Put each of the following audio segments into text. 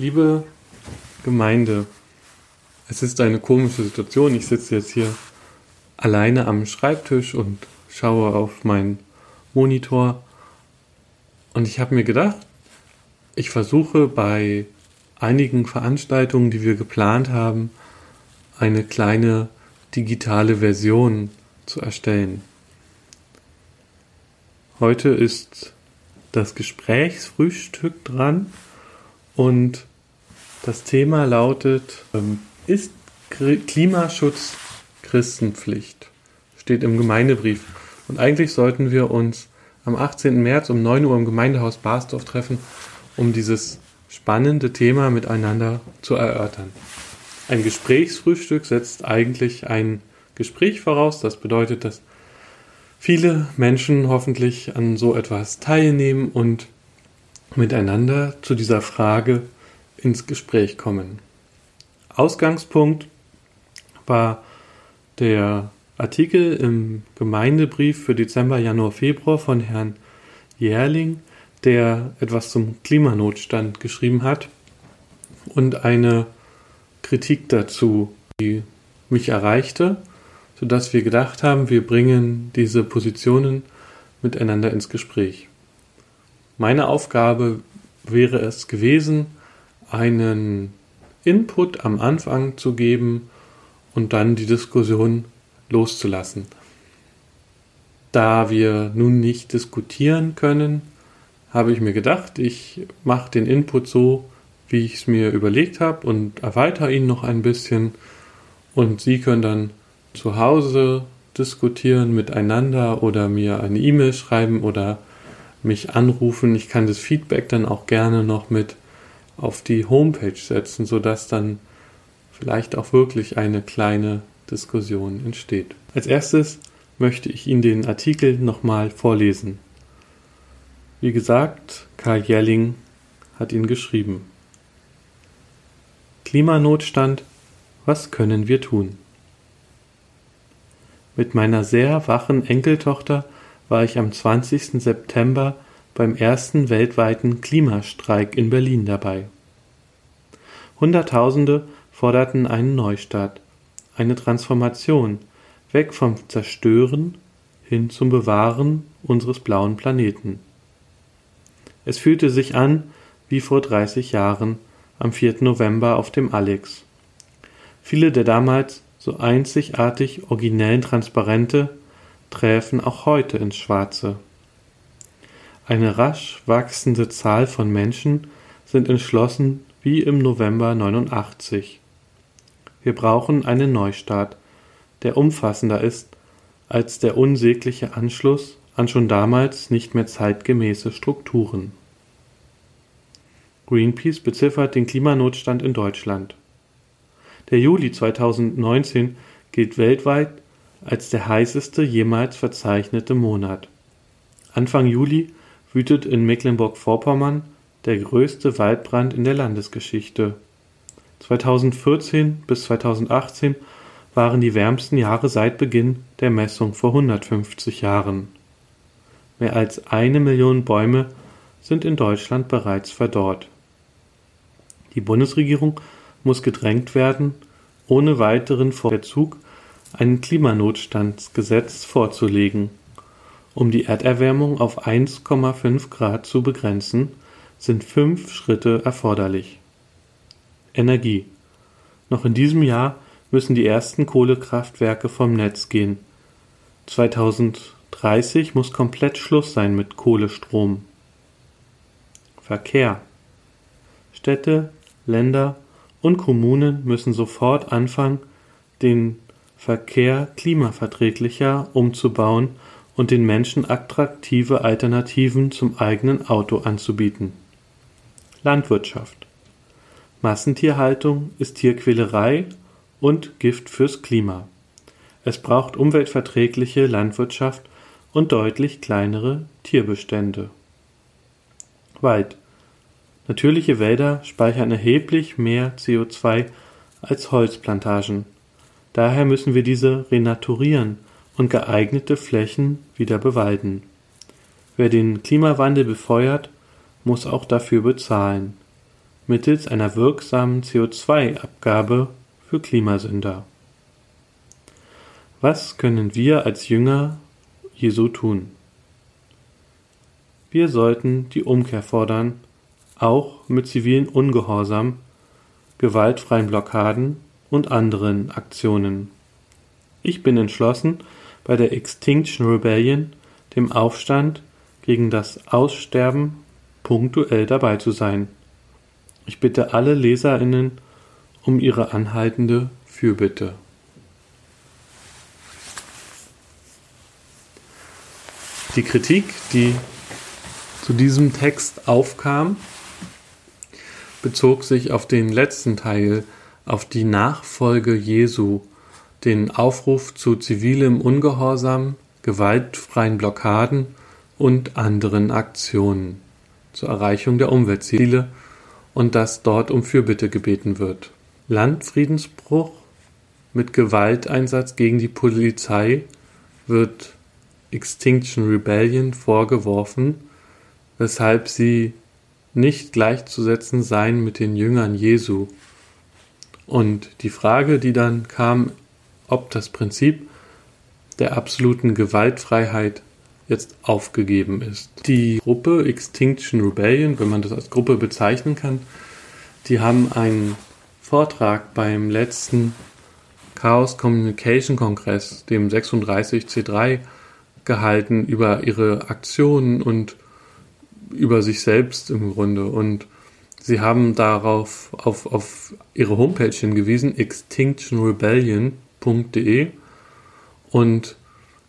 Liebe Gemeinde, es ist eine komische Situation. Ich sitze jetzt hier alleine am Schreibtisch und schaue auf meinen Monitor. Und ich habe mir gedacht, ich versuche bei einigen Veranstaltungen, die wir geplant haben, eine kleine digitale Version zu erstellen. Heute ist das Gesprächsfrühstück dran und das Thema lautet, ähm, ist Klimaschutz Christenpflicht? Steht im Gemeindebrief. Und eigentlich sollten wir uns am 18. März um 9 Uhr im Gemeindehaus Barsdorf treffen, um dieses spannende Thema miteinander zu erörtern. Ein Gesprächsfrühstück setzt eigentlich ein Gespräch voraus. Das bedeutet, dass viele Menschen hoffentlich an so etwas teilnehmen und miteinander zu dieser Frage ins Gespräch kommen. Ausgangspunkt war der Artikel im Gemeindebrief für Dezember, Januar, Februar von Herrn Jährling, der etwas zum Klimanotstand geschrieben hat und eine Kritik dazu, die mich erreichte, sodass wir gedacht haben, wir bringen diese Positionen miteinander ins Gespräch. Meine Aufgabe wäre es gewesen, einen Input am Anfang zu geben und dann die Diskussion loszulassen. Da wir nun nicht diskutieren können, habe ich mir gedacht, ich mache den Input so, wie ich es mir überlegt habe und erweitere ihn noch ein bisschen und Sie können dann zu Hause diskutieren miteinander oder mir eine E-Mail schreiben oder mich anrufen. Ich kann das Feedback dann auch gerne noch mit auf die Homepage setzen, sodass dann vielleicht auch wirklich eine kleine Diskussion entsteht. Als erstes möchte ich Ihnen den Artikel nochmal vorlesen. Wie gesagt, Karl Jelling hat ihn geschrieben. Klimanotstand, was können wir tun? Mit meiner sehr wachen Enkeltochter war ich am 20. September beim ersten weltweiten Klimastreik in Berlin dabei. Hunderttausende forderten einen Neustart, eine Transformation, weg vom Zerstören hin zum Bewahren unseres blauen Planeten. Es fühlte sich an wie vor 30 Jahren am 4. November auf dem Alex. Viele der damals so einzigartig originellen Transparente träfen auch heute ins Schwarze. Eine rasch wachsende Zahl von Menschen sind entschlossen wie im November 89. Wir brauchen einen Neustart, der umfassender ist als der unsägliche Anschluss an schon damals nicht mehr zeitgemäße Strukturen. Greenpeace beziffert den Klimanotstand in Deutschland. Der Juli 2019 gilt weltweit als der heißeste jemals verzeichnete Monat. Anfang Juli wütet in Mecklenburg-Vorpommern der größte Waldbrand in der Landesgeschichte. 2014 bis 2018 waren die wärmsten Jahre seit Beginn der Messung vor 150 Jahren. Mehr als eine Million Bäume sind in Deutschland bereits verdorrt. Die Bundesregierung muss gedrängt werden, ohne weiteren Vorzug ein Klimanotstandsgesetz vorzulegen. Um die Erderwärmung auf 1,5 Grad zu begrenzen, sind fünf Schritte erforderlich. Energie. Noch in diesem Jahr müssen die ersten Kohlekraftwerke vom Netz gehen. 2030 muss komplett Schluss sein mit Kohlestrom. Verkehr. Städte, Länder und Kommunen müssen sofort anfangen, den Verkehr klimaverträglicher umzubauen und den Menschen attraktive Alternativen zum eigenen Auto anzubieten. Landwirtschaft Massentierhaltung ist Tierquälerei und Gift fürs Klima. Es braucht umweltverträgliche Landwirtschaft und deutlich kleinere Tierbestände. Wald. Natürliche Wälder speichern erheblich mehr CO2 als Holzplantagen. Daher müssen wir diese renaturieren und geeignete Flächen wieder bewalden. Wer den Klimawandel befeuert, muss auch dafür bezahlen. mittels einer wirksamen CO2-Abgabe für Klimasünder. Was können wir als Jünger Jesu tun? Wir sollten die Umkehr fordern, auch mit zivilen Ungehorsam, gewaltfreien Blockaden und anderen Aktionen. Ich bin entschlossen, bei der Extinction Rebellion, dem Aufstand gegen das Aussterben, punktuell dabei zu sein. Ich bitte alle Leserinnen um ihre anhaltende Fürbitte. Die Kritik, die zu diesem Text aufkam, bezog sich auf den letzten Teil, auf die Nachfolge Jesu, den Aufruf zu zivilem Ungehorsam, gewaltfreien Blockaden und anderen Aktionen zur Erreichung der Umweltziele und dass dort um Fürbitte gebeten wird. Landfriedensbruch mit Gewalteinsatz gegen die Polizei wird Extinction Rebellion vorgeworfen weshalb sie nicht gleichzusetzen seien mit den Jüngern Jesu. Und die Frage, die dann kam, ob das Prinzip der absoluten Gewaltfreiheit jetzt aufgegeben ist. Die Gruppe Extinction Rebellion, wenn man das als Gruppe bezeichnen kann, die haben einen Vortrag beim letzten Chaos Communication Kongress, dem 36C3, gehalten über ihre Aktionen und über sich selbst im Grunde. Und sie haben darauf auf, auf ihre Homepage hingewiesen, extinctionrebellion.de und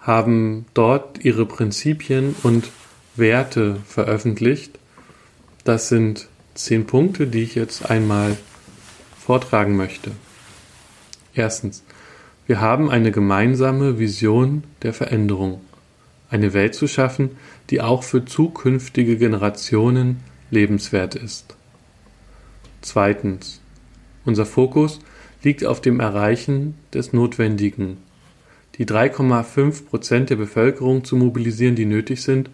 haben dort ihre Prinzipien und Werte veröffentlicht. Das sind zehn Punkte, die ich jetzt einmal vortragen möchte. Erstens. Wir haben eine gemeinsame Vision der Veränderung eine Welt zu schaffen, die auch für zukünftige Generationen lebenswert ist. Zweitens. Unser Fokus liegt auf dem Erreichen des Notwendigen, die 3,5 Prozent der Bevölkerung zu mobilisieren, die nötig sind,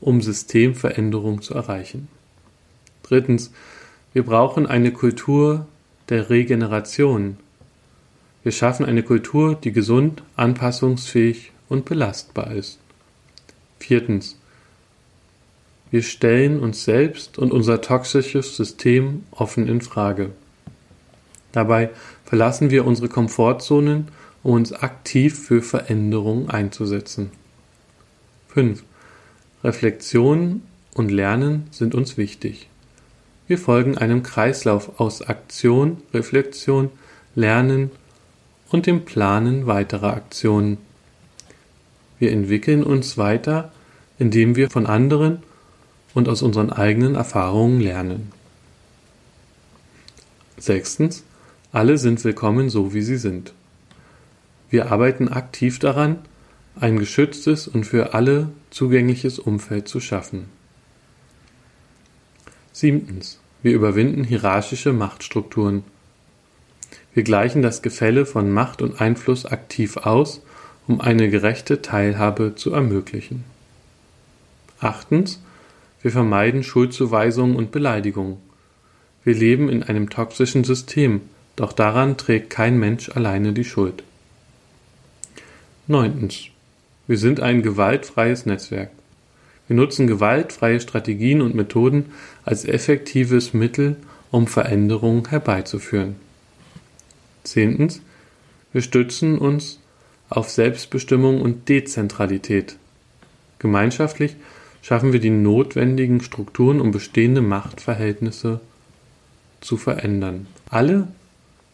um Systemveränderung zu erreichen. Drittens. Wir brauchen eine Kultur der Regeneration. Wir schaffen eine Kultur, die gesund, anpassungsfähig und belastbar ist. Viertens. Wir stellen uns selbst und unser toxisches System offen in Frage. Dabei verlassen wir unsere Komfortzonen, um uns aktiv für Veränderungen einzusetzen. 5. Reflexion und Lernen sind uns wichtig. Wir folgen einem Kreislauf aus Aktion, Reflexion, Lernen und dem Planen weiterer Aktionen. Wir entwickeln uns weiter, indem wir von anderen und aus unseren eigenen Erfahrungen lernen. Sechstens, alle sind willkommen so, wie sie sind. Wir arbeiten aktiv daran, ein geschütztes und für alle zugängliches Umfeld zu schaffen. Siebtens, wir überwinden hierarchische Machtstrukturen. Wir gleichen das Gefälle von Macht und Einfluss aktiv aus um eine gerechte Teilhabe zu ermöglichen. Achtens. Wir vermeiden Schuldzuweisungen und Beleidigungen. Wir leben in einem toxischen System, doch daran trägt kein Mensch alleine die Schuld. Neuntens. Wir sind ein gewaltfreies Netzwerk. Wir nutzen gewaltfreie Strategien und Methoden als effektives Mittel, um Veränderungen herbeizuführen. Zehntens. Wir stützen uns auf Selbstbestimmung und Dezentralität. Gemeinschaftlich schaffen wir die notwendigen Strukturen, um bestehende Machtverhältnisse zu verändern. Alle,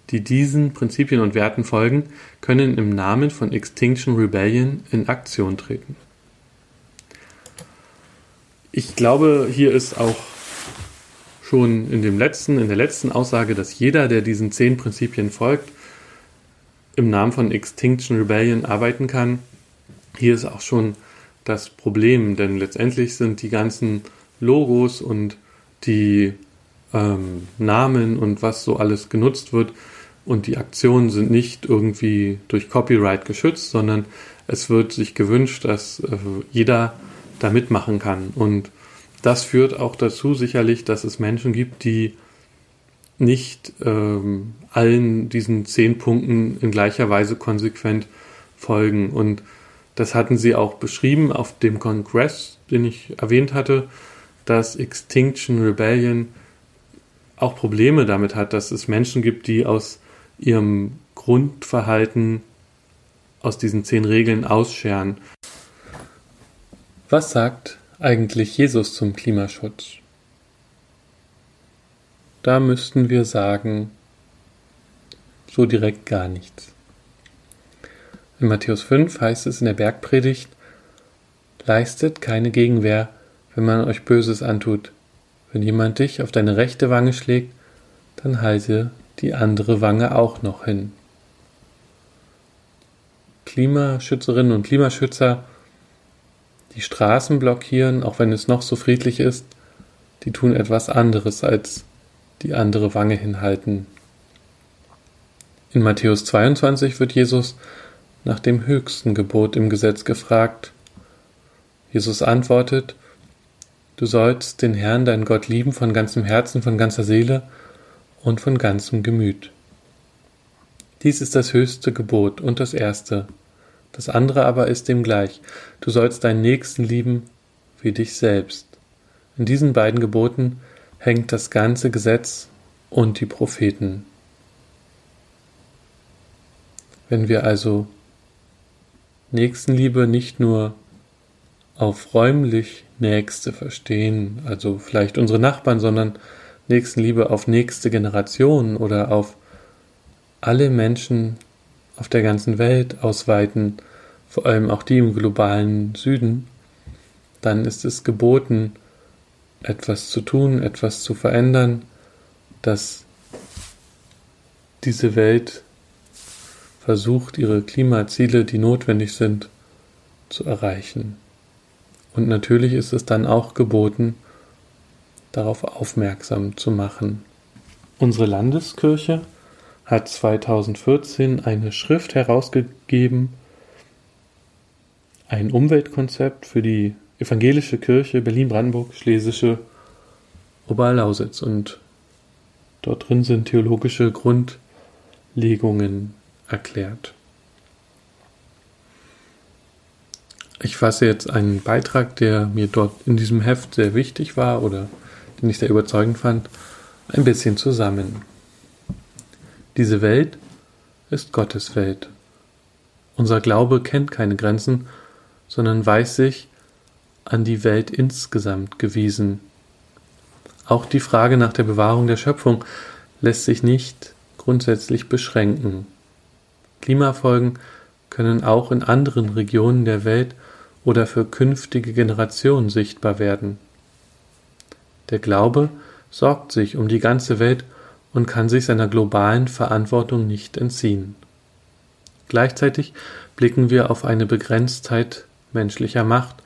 die diesen Prinzipien und Werten folgen, können im Namen von Extinction Rebellion in Aktion treten. Ich glaube, hier ist auch schon in dem letzten, in der letzten Aussage, dass jeder, der diesen zehn Prinzipien folgt, im Namen von Extinction Rebellion arbeiten kann. Hier ist auch schon das Problem, denn letztendlich sind die ganzen Logos und die ähm, Namen und was so alles genutzt wird und die Aktionen sind nicht irgendwie durch Copyright geschützt, sondern es wird sich gewünscht, dass äh, jeder da mitmachen kann. Und das führt auch dazu sicherlich, dass es Menschen gibt, die nicht ähm, allen diesen zehn Punkten in gleicher Weise konsequent folgen. Und das hatten sie auch beschrieben auf dem Kongress, den ich erwähnt hatte, dass Extinction Rebellion auch Probleme damit hat, dass es Menschen gibt, die aus ihrem Grundverhalten aus diesen zehn Regeln ausscheren. Was sagt eigentlich Jesus zum Klimaschutz? Da müssten wir sagen, so direkt gar nichts. In Matthäus 5 heißt es in der Bergpredigt, leistet keine Gegenwehr, wenn man euch Böses antut. Wenn jemand dich auf deine rechte Wange schlägt, dann halte die andere Wange auch noch hin. Klimaschützerinnen und Klimaschützer, die Straßen blockieren, auch wenn es noch so friedlich ist, die tun etwas anderes als die andere Wange hinhalten. In Matthäus 22 wird Jesus nach dem höchsten Gebot im Gesetz gefragt. Jesus antwortet, Du sollst den Herrn, deinen Gott lieben von ganzem Herzen, von ganzer Seele und von ganzem Gemüt. Dies ist das höchste Gebot und das erste. Das andere aber ist dem gleich. Du sollst deinen Nächsten lieben wie dich selbst. In diesen beiden Geboten hängt das ganze Gesetz und die Propheten. Wenn wir also Nächstenliebe nicht nur auf räumlich Nächste verstehen, also vielleicht unsere Nachbarn, sondern Nächstenliebe auf nächste Generationen oder auf alle Menschen auf der ganzen Welt ausweiten, vor allem auch die im globalen Süden, dann ist es geboten, etwas zu tun, etwas zu verändern, dass diese Welt versucht, ihre Klimaziele, die notwendig sind, zu erreichen. Und natürlich ist es dann auch geboten, darauf aufmerksam zu machen. Unsere Landeskirche hat 2014 eine Schrift herausgegeben, ein Umweltkonzept für die evangelische Kirche Berlin-Brandenburg, Schlesische Oberlausitz. Und dort drin sind theologische Grundlegungen erklärt. Ich fasse jetzt einen Beitrag, der mir dort in diesem Heft sehr wichtig war oder den ich sehr überzeugend fand, ein bisschen zusammen. Diese Welt ist Gottes Welt. Unser Glaube kennt keine Grenzen, sondern weiß sich an die Welt insgesamt gewiesen. Auch die Frage nach der Bewahrung der Schöpfung lässt sich nicht grundsätzlich beschränken. Klimafolgen können auch in anderen Regionen der Welt oder für künftige Generationen sichtbar werden. Der Glaube sorgt sich um die ganze Welt und kann sich seiner globalen Verantwortung nicht entziehen. Gleichzeitig blicken wir auf eine Begrenztheit menschlicher Macht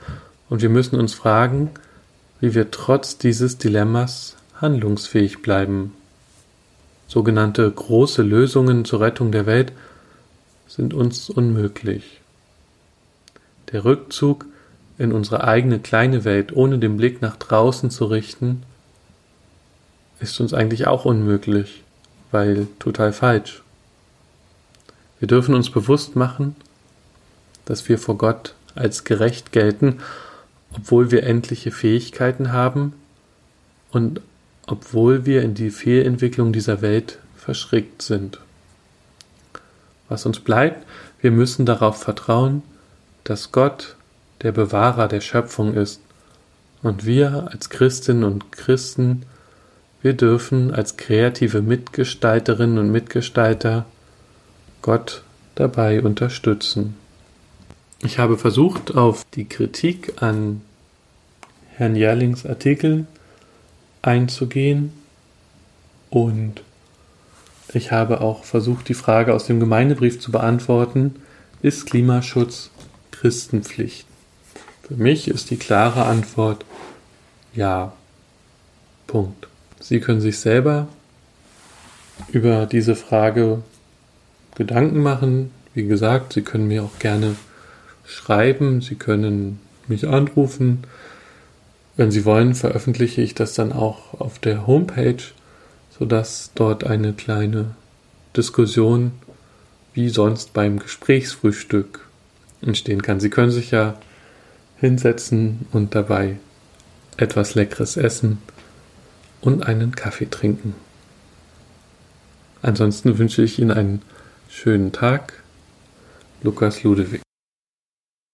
und wir müssen uns fragen, wie wir trotz dieses Dilemmas handlungsfähig bleiben. Sogenannte große Lösungen zur Rettung der Welt sind uns unmöglich. Der Rückzug in unsere eigene kleine Welt, ohne den Blick nach draußen zu richten, ist uns eigentlich auch unmöglich, weil total falsch. Wir dürfen uns bewusst machen, dass wir vor Gott als gerecht gelten, obwohl wir endliche Fähigkeiten haben und obwohl wir in die Fehlentwicklung dieser Welt verschrickt sind. Was uns bleibt, wir müssen darauf vertrauen, dass Gott der Bewahrer der Schöpfung ist und wir als Christinnen und Christen, wir dürfen als kreative Mitgestalterinnen und Mitgestalter Gott dabei unterstützen. Ich habe versucht, auf die Kritik an Herrn Jährlings Artikel einzugehen und ich habe auch versucht, die Frage aus dem Gemeindebrief zu beantworten, ist Klimaschutz Christenpflicht? Für mich ist die klare Antwort ja. Punkt. Sie können sich selber über diese Frage Gedanken machen. Wie gesagt, Sie können mir auch gerne schreiben, Sie können mich anrufen. Wenn Sie wollen, veröffentliche ich das dann auch auf der Homepage sodass dort eine kleine Diskussion wie sonst beim Gesprächsfrühstück entstehen kann. Sie können sich ja hinsetzen und dabei etwas Leckeres essen und einen Kaffee trinken. Ansonsten wünsche ich Ihnen einen schönen Tag. Lukas Ludewig